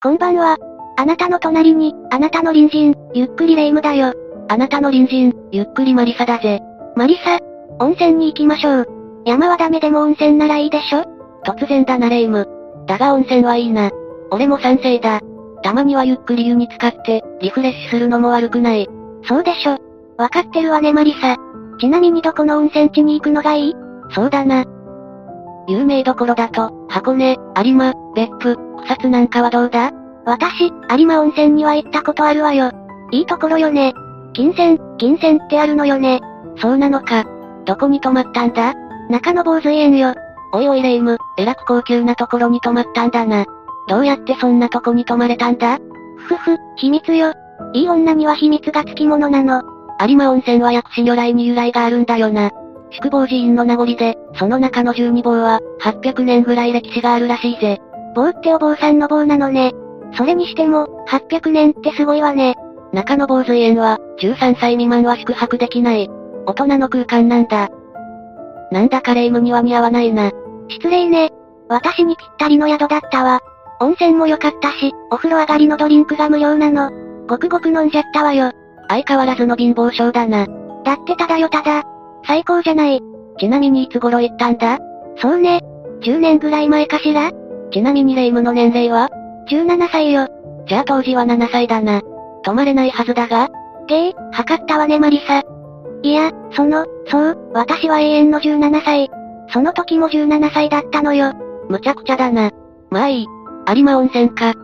こんばんは。あなたの隣に、あなたの隣人、ゆっくりレ夢ムだよ。あなたの隣人、ゆっくりマリサだぜ。マリサ、温泉に行きましょう。山はダメでも温泉ならいいでしょ？突然だなレ夢ム。だが温泉はいいな。俺も賛成だ。たまにはゆっくり湯に浸かって、リフレッシュするのも悪くない。そうでしょ。わかってるわねマリサ。ちなみにどこの温泉地に行くのがいい？そうだな。有名どころだと、箱根、有馬、別府、草津なんかはどうだ？私、有馬温泉には行ったことあるわよ。いいところよね。金銭、金銭ってあるのよね。そうなのか。どこに泊まったんだ？中野坊主園よ。おいおいレイム、えらく高級なところに泊まったんだな。どうやってそんなとこに泊まれたんだ？ふふ、秘密よ。いい女には秘密がつきものなの。有馬温泉は薬師如来に由来があるんだよな。宿坊寺院の名残で、その中の十二坊は、800年ぐらい歴史があるらしいぜ。坊ってお坊さんの坊なのね。それにしても、800年ってすごいわね。中野坊水園は、13歳未満は宿泊できない。大人の空間なんだ。なんだかレイムには似合わないな。失礼ね。私にぴったりの宿だったわ。温泉も良かったし、お風呂上がりのドリンクが無料なの。ごくごく飲んじゃったわよ。相変わらずの貧乏症だな。だってただよただ。最高じゃない。ちなみにいつ頃行ったんだ？そうね。10年ぐらい前かしら？ちなみにレイムの年齢は ?17 歳よ。じゃあ当時は7歳だな。泊まれないはずだがゲイ、測ったわねマリサ。いや、その、そう、私は永遠の17歳。その時も17歳だったのよ。むちゃくちゃだな。まあいい。有馬温泉か。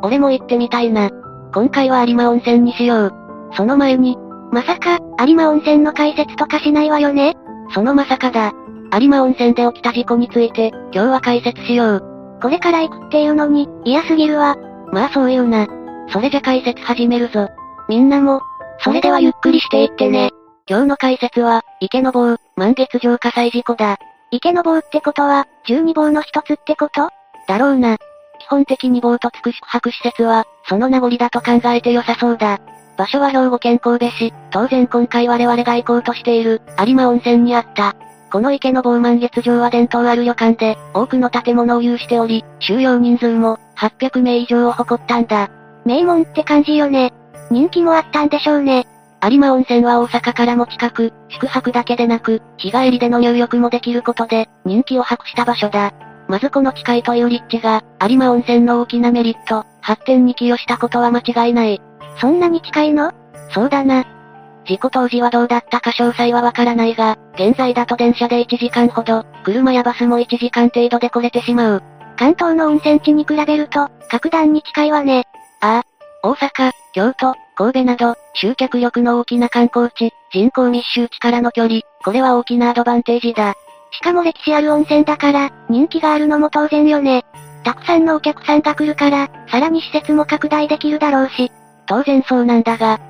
俺も行ってみたいな。今回は有馬温泉にしよう。その前に、まさか、有馬温泉の解説とかしないわよね？そのまさかだ。有馬温泉で起きた事故について、今日は解説しよう。これから行くっていうのに、嫌すぎるわ。まあそういうな。それじゃ解説始めるぞ。みんなも、それではゆっくりしていってね。今日の解説は、池の棒、満月城火災事故だ。池の棒ってことは、12棒の一つってこと？だろうな。基本的に棒とつく宿泊施設は、その名残だと考えて良さそうだ。場所は兵庫県神戸市、当然今回我々が行こうとしている、有馬温泉にあった。この池の棒満月城は伝統ある旅館で、多くの建物を有しており、収容人数も、800名以上を誇ったんだ。名門って感じよね。人気もあったんでしょうね。有馬温泉は大阪からも近く、宿泊だけでなく、日帰りでの入浴もできることで、人気を博した場所だ。まずこの近いという立地が、有馬温泉の大きなメリット、発展に寄与したことは間違いない。そんなに近いの？そうだな。事故当時はどうだったか詳細はわからないが、現在だと電車で1時間ほど、車やバスも1時間程度で来れてしまう。関東の温泉地に比べると、格段に近いわね。ああ、大阪、京都、神戸など、集客力の大きな観光地、人口密集地からの距離、これは大きなアドバンテージだ。しかも歴史ある温泉だから、人気があるのも当然よね。たくさんのお客さんが来るから、さらに施設も拡大できるだろうし。当然そうなんだが、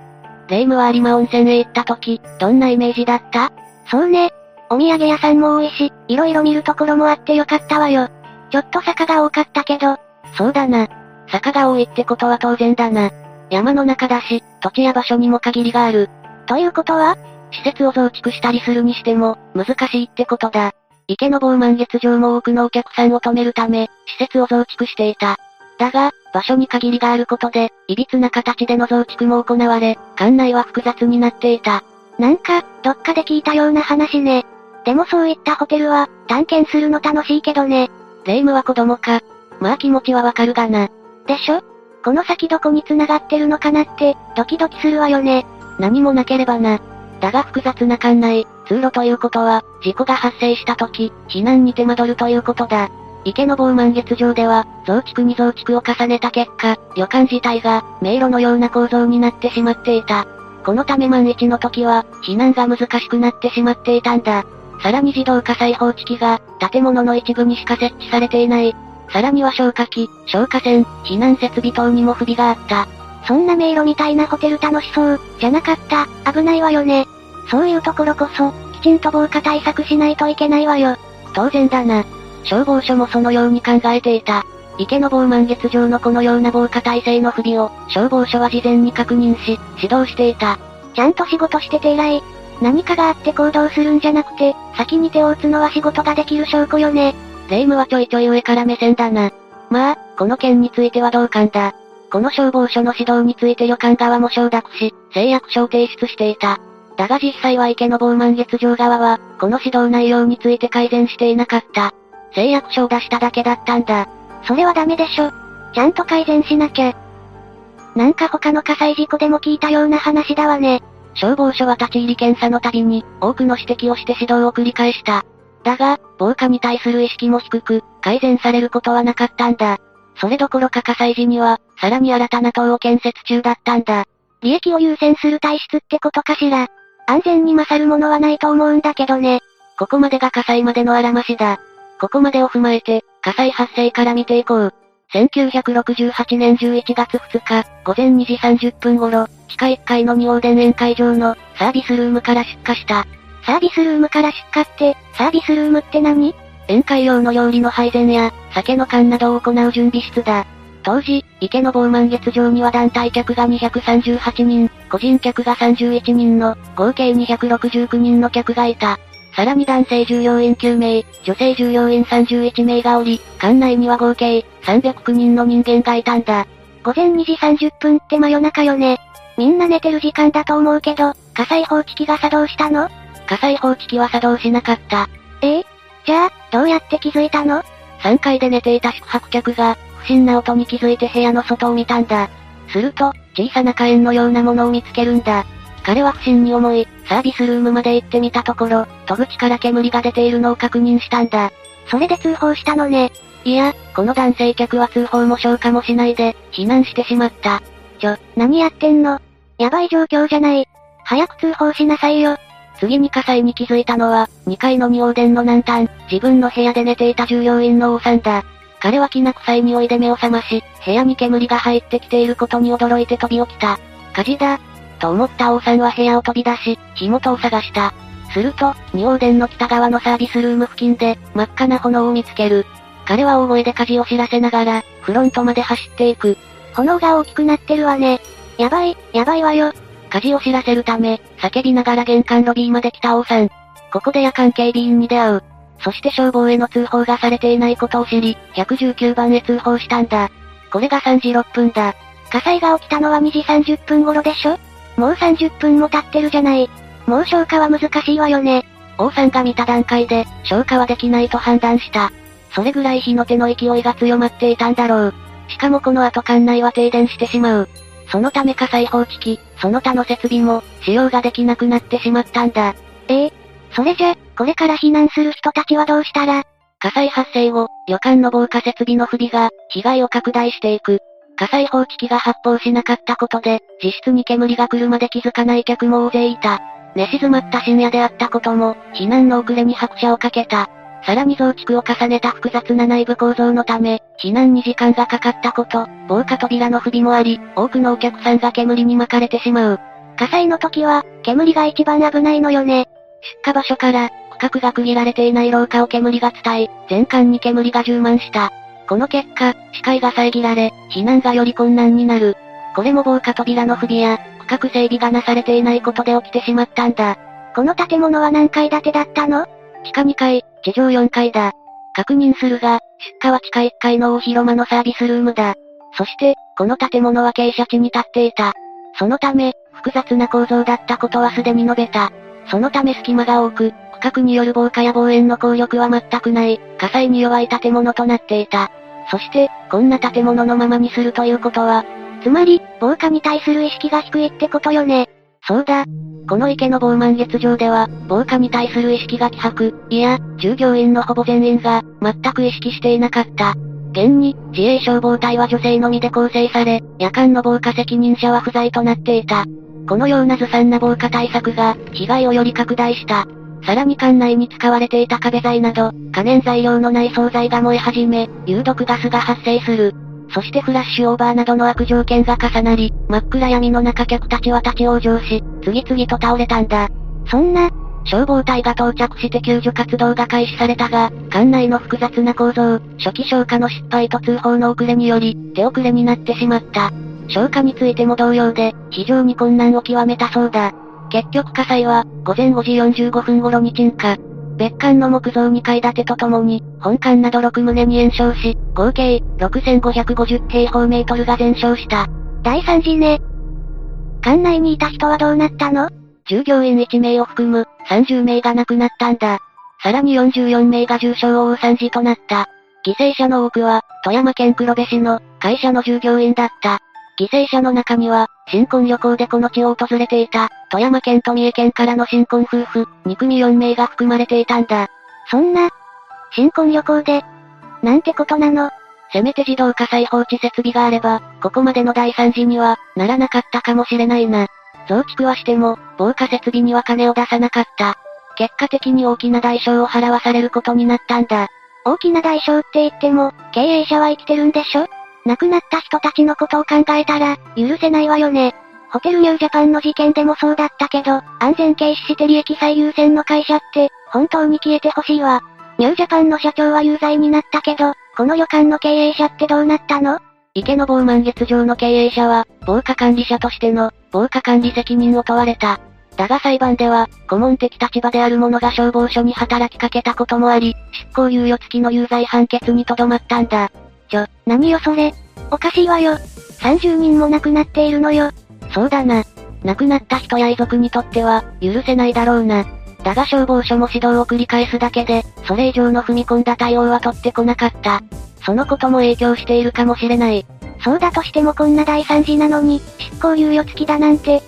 レイムは有馬温泉へ行った時、どんなイメージだった？そうね。お土産屋さんも多いし、いろいろ見るところもあってよかったわよ。ちょっと坂が多かったけど。そうだな。坂が多いってことは当然だな。山の中だし、土地や場所にも限りがある。ということは施設を増築したりするにしても、難しいってことだ。池の棒満月場も多くのお客さんを止めるため、施設を増築していた。だが、場所に限りがあることで、歪な形での増築も行われ、館内は複雑になっていた。なんか、どっかで聞いたような話ね。でもそういったホテルは、探検するの楽しいけどね。霊夢は子供か。まあ気持ちはわかるがな。でしょ？この先どこに繋がってるのかなって、ドキドキするわよね。何もなければな。だが複雑な館内、通路ということは、事故が発生した時、避難に手間取るということだ。池の棒満月場では、増築に増築を重ねた結果、旅館自体が、迷路のような構造になってしまっていた。このため万一の時は、避難が難しくなってしまっていたんだ。さらに自動火災報知器が、建物の一部にしか設置されていない。さらには消火器、消火栓、避難設備等にも不備があった。そんな迷路みたいなホテル楽しそう、じゃなかった、危ないわよね。そういうところこそ、きちんと防火対策しないといけないわよ。当然だな。消防署もそのように考えていた。池の棒満月場のこのような防火体制の不備を、消防署は事前に確認し、指導していた。ちゃんと仕事してて偉い。何かがあって行動するんじゃなくて、先に手を打つのは仕事ができる証拠よね。霊夢はちょいちょい上から目線だな。まあ、この件については同感だ。この消防署の指導について旅館側も承諾し、誓約書を提出していた。だが実際は池坊満月城側は、この指導内容について改善していなかった。誓約書を出しただけだったんだ。それはダメでしょ。ちゃんと改善しなきゃ。なんか他の火災事故でも聞いたような話だわね。消防署は立ち入り検査のたびに、多くの指摘をして指導を繰り返した。だが、防火に対する意識も低く、改善されることはなかったんだ。それどころか火災時には、さらに新たな塔を建設中だったんだ。利益を優先する体質ってことかしら。安全に勝るものはないと思うんだけどね。ここまでが火災までのあらましだ。ここまでを踏まえて、火災発生から見ていこう。1968年11月2日、午前2時30分頃、地下1階の二王殿宴会場のサービスルームから出火した。サービスルームから出火って、サービスルームって何？宴会用の料理の配膳や、酒の缶などを行う準備室だ。当時、池の棒満月場には団体客が238人、個人客が31人の、合計269人の客がいた。さらに男性従業員9名、女性従業員31名がおり、館内には合計309人の人間がいたんだ。午前2時30分って真夜中よね。みんな寝てる時間だと思うけど、火災報知器が作動したの？火災報知器は作動しなかった。え？えじゃあ、どうやって気づいたの ?3 階で寝ていた宿泊客が、不審な音に気づいて部屋の外を見たんだ。すると、小さな火炎のようなものを見つけるんだ。彼は不審に思い、サービスルームまで行ってみたところ、戸口から煙が出ているのを確認したんだ。それで通報したのね。いや、この男性客は通報も消化もしないで、避難してしまった。ちょ、何やってんの？やばい状況じゃない。早く通報しなさいよ。次に火災に気づいたのは、2階の二王殿の南端、自分の部屋で寝ていた従業員の王さんだ。彼はきな臭い匂いで目を覚まし、部屋に煙が入ってきていることに驚いて飛び起きた。火事だ。と思った王さんは部屋を飛び出し、火元を探した。すると、二王殿の北側のサービスルーム付近で、真っ赤な炎を見つける。彼は大声で火事を知らせながら、フロントまで走っていく。炎が大きくなってるわね。やばい、やばいわよ。火事を知らせるため、叫びながら玄関ロビーまで来た王さん。ここで夜間警備員に出会う。そして消防への通報がされていないことを知り、119番へ通報したんだ。これが3時6分だ。火災が起きたのは2時30分頃でしょ？もう30分も経ってるじゃない。もう消火は難しいわよね。王さんが見た段階で、消火はできないと判断した。それぐらい火の手の勢いが強まっていたんだろう。しかもこの後館内は停電してしまう。そのため火災報知器、その他の設備も、使用ができなくなってしまったんだ。ええそれじゃ、これから避難する人たちはどうしたら？火災発生後、旅館の防火設備の不備が、被害を拡大していく。火災報知器が発砲しなかったことで、実質に煙が来るまで気づかない客も大勢いた。寝静まった深夜であったことも、避難の遅れに拍車をかけた。さらに増築を重ねた複雑な内部構造のため、避難に時間がかかったこと、防火扉の不備もあり、多くのお客さんが煙に巻かれてしまう。火災の時は、煙が一番危ないのよね。出火場所から、区画が区切られていない廊下を煙が伝え、全館に煙が充満した。この結果、視界が遮られ、避難がより困難になる。これも防火扉の不備や、区画整備がなされていないことで起きてしまったんだ。この建物は何階建てだったの？地下2階、地上4階だ。確認するが、出火は地下1階の大広間のサービスルームだ。そして、この建物は傾斜地に立っていた。そのため、複雑な構造だったことはすでに述べた。そのため隙間が多く、区画による防火や防煙の効力は全くない、火災に弱い建物となっていた。そして、こんな建物のままにするということは、つまり、防火に対する意識が低いってことよね。そうだ。この池の防満月場では、防火に対する意識が希薄、いや、従業員のほぼ全員が、全く意識していなかった。現に、自衛消防隊は女性のみで構成され、夜間の防火責任者は不在となっていた。このようなずさんな防火対策が、被害をより拡大した。さらに館内に使われていた壁材など、可燃材料のない惣菜が燃え始め、有毒ガスが発生する。そしてフラッシュオーバーなどの悪条件が重なり、真っ暗闇の中客たちは立ち往生し、次々と倒れたんだ。そんな、消防隊が到着して救助活動が開始されたが、館内の複雑な構造、初期消火の失敗と通報の遅れにより、手遅れになってしまった。消火についても同様で、非常に困難を極めたそうだ。結局火災は、午前5時45分頃に鎮火。別館の木造2階建てとともに、本館など6棟に延焼し、合計6550平方メートルが全焼した。大惨事ね。館内にいた人はどうなったの？従業員1名を含む30名が亡くなったんだ。さらに44名が重傷を負う惨事となった。犠牲者の多くは、富山県黒部市の会社の従業員だった。犠牲者の中には、新婚旅行でこの地を訪れていた、富山県と三重県からの新婚夫婦、2組4名が含まれていたんだ。そんな、新婚旅行で、なんてことなの？せめて自動火災放置設備があれば、ここまでの大惨事には、ならなかったかもしれないな。増築はしても、防火設備には金を出さなかった。結果的に大きな代償を払わされることになったんだ。大きな代償って言っても、経営者は生きてるんでしょ？亡くなった人たちのことを考えたら、許せないわよね。ホテルニュージャパンの事件でもそうだったけど、安全軽視して利益最優先の会社って、本当に消えてほしいわ。ニュージャパンの社長は有罪になったけど、この旅館の経営者ってどうなったの？池の某満月場の経営者は、防火管理者としての、防火管理責任を問われた。だが裁判では、顧問的立場である者が消防署に働きかけたこともあり、執行猶予付きの有罪判決にとどまったんだ。ちょ、何よそれ。おかしいわよ。30人も亡くなっているのよ。そうだな。亡くなった人や遺族にとっては、許せないだろうな。だが消防署も指導を繰り返すだけで、それ以上の踏み込んだ対応は取ってこなかった。そのことも影響しているかもしれない。そうだとしてもこんな大惨事なのに、執行猶予付きだなんて。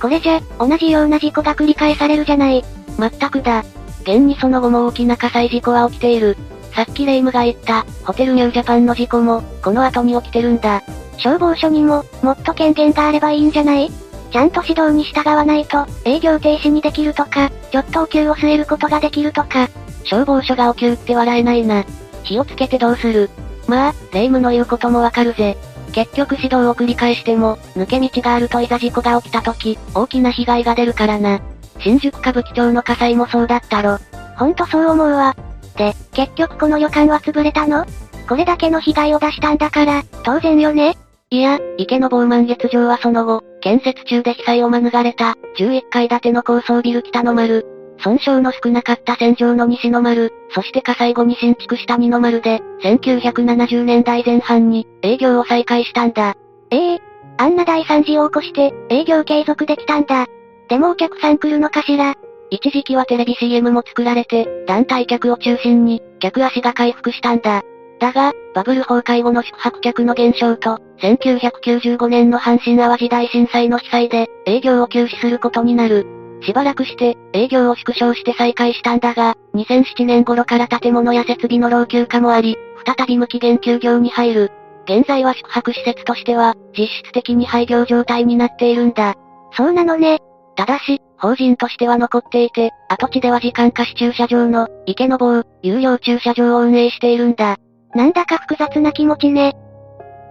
これじゃ、同じような事故が繰り返されるじゃない。まったくだ。現にその後も大きな火災事故は起きている。さっきレイムが言った、ホテルニュージャパンの事故も、この後に起きてるんだ。消防署にも、もっと権限があればいいんじゃない？ちゃんと指導に従わないと、営業停止にできるとか、ちょっとお給を据えることができるとか。消防署がお給って笑えないな。火をつけてどうする？まあ、霊夢の言うこともわかるぜ。結局指導を繰り返しても、抜け道があるといざ事故が起きた時、大きな被害が出るからな。新宿歌舞伎町の火災もそうだったろ。ほんとそう思うわ。で、結局この旅館は潰れたの？これだけの被害を出したんだから、当然よねいや、池の某満月場はその後、建設中で被災を免れた、11階建ての高層ビル北の丸。損傷の少なかった戦場の西の丸、そして火災後に新築した二の丸で、1970年代前半に、営業を再開したんだ。ええー、あんな大惨事を起こして、営業継続できたんだ。でもお客さん来るのかしら？一時期はテレビ CM も作られて、団体客を中心に、客足が回復したんだ。だが、バブル崩壊後の宿泊客の減少と、1995年の阪神淡路大震災の被災で、営業を休止することになる。しばらくして、営業を縮小して再開したんだが、2007年頃から建物や設備の老朽化もあり、再び無期限休業に入る。現在は宿泊施設としては、実質的に廃業状態になっているんだ。そうなのね。ただし、法人としては残っていて、跡地では時間貸し駐車場の、池の棒、有料駐車場を運営しているんだ。なんだか複雑な気持ちね。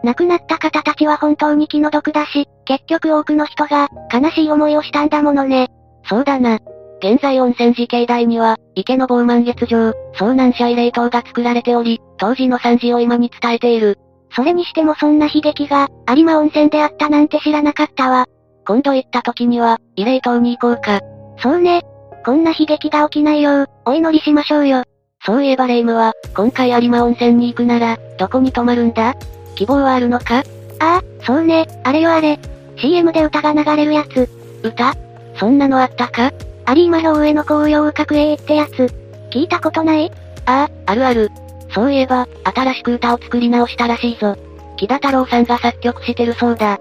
亡くなった方たちは本当に気の毒だし、結局多くの人が、悲しい思いをしたんだものね。そうだな。現在温泉寺境内には、池の棒満月場、遭難者慰霊塔が作られており、当時の惨事を今に伝えている。それにしてもそんな悲劇が、有馬温泉であったなんて知らなかったわ。今度行った時には、慰霊塔に行こうか。そうね。こんな悲劇が起きないよう、お祈りしましょうよ。そういえばレイムは、今回有馬温泉に行くなら、どこに泊まるんだ？希望はあるのか？ああ、そうね、あれよあれ。CM で歌が流れるやつ。歌？そんなのあったか？有馬表上の紅葉角栄ってやつ。聞いたことない？ああ、あるある。そういえば、新しく歌を作り直したらしいぞ。木田太郎さんが作曲してるそうだ。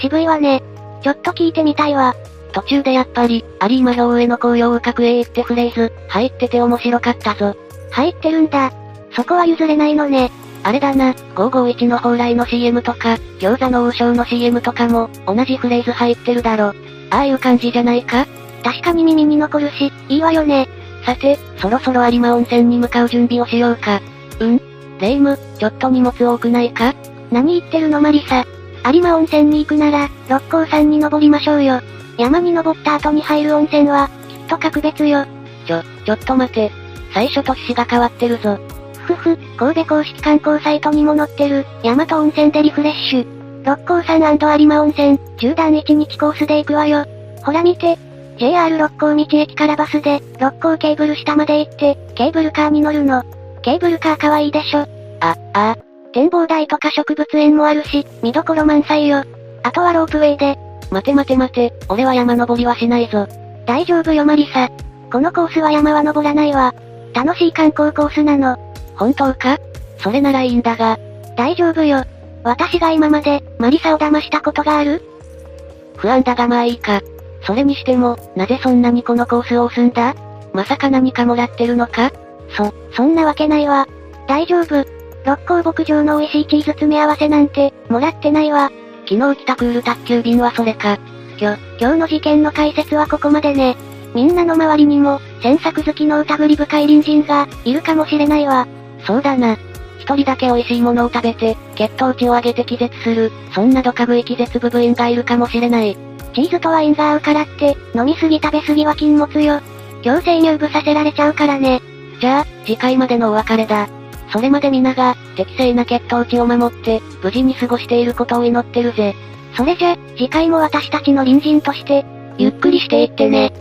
渋いわね。ちょっと聞いてみたいわ。途中でやっぱり、有馬表上の紅葉角栄ってフレーズ、入ってて面白かったぞ。入ってるんだ。そこは譲れないのね。あれだな、551の蓬莱の CM とか、餃子の王将の CM とかも、同じフレーズ入ってるだろ。ああいう感じじゃないか？確かに耳に残るし、いいわよね。さて、そろそろ有馬温泉に向かう準備をしようか。うん？レイム、ちょっと荷物多くないか？何言ってるのマリサ。有馬温泉に行くなら、六甲山に登りましょうよ。山に登った後に入る温泉は、きっと格別よ。ちょ、ちょっと待て。最初と趣旨が変わってるぞ。ふふ、神戸公式観光サイトにも載ってる、大和温泉でリフレッシュ。六甲山有馬温泉、縦断1日コースで行くわよ。ほら見て。JR 六甲道駅からバスで、六甲ケーブル下まで行って、ケーブルカーに乗るの。ケーブルカー可愛いでしょ。あ、ああ。展望台とか植物園もあるし、見どころ満載よ。あとはロープウェイで。待て待て待て、俺は山登りはしないぞ。大丈夫よマリサ。このコースは山は登らないわ。楽しい観光コースなの。本当か？それならいいんだが。大丈夫よ。私が今まで、マリサを騙したことがある？不安だがまあいいか。それにしても、なぜそんなにこのコースを押すんだ？まさか何かもらってるのか？そ、そんなわけないわ。大丈夫。六甲牧場の美味しいチーズ詰め合わせなんて、もらってないわ。昨日来たクール宅急便はそれか。今日、今日の事件の解説はここまでね。みんなの周りにも、詮索好きの疑り深い隣人が、いるかもしれないわ。そうだな。一人だけ美味しいものを食べて、血糖値を上げて気絶する、そんなドカ食い気絶部部員がいるかもしれない。チーズとワインが合うからって、飲みすぎ食べすぎは禁物よ。強制入部させられちゃうからね。じゃあ、次回までのお別れだ。それまで皆が、適正な血糖値を守って、無事に過ごしていることを祈ってるぜ。それじゃ、次回も私たちの隣人として、ゆっくりしていってね。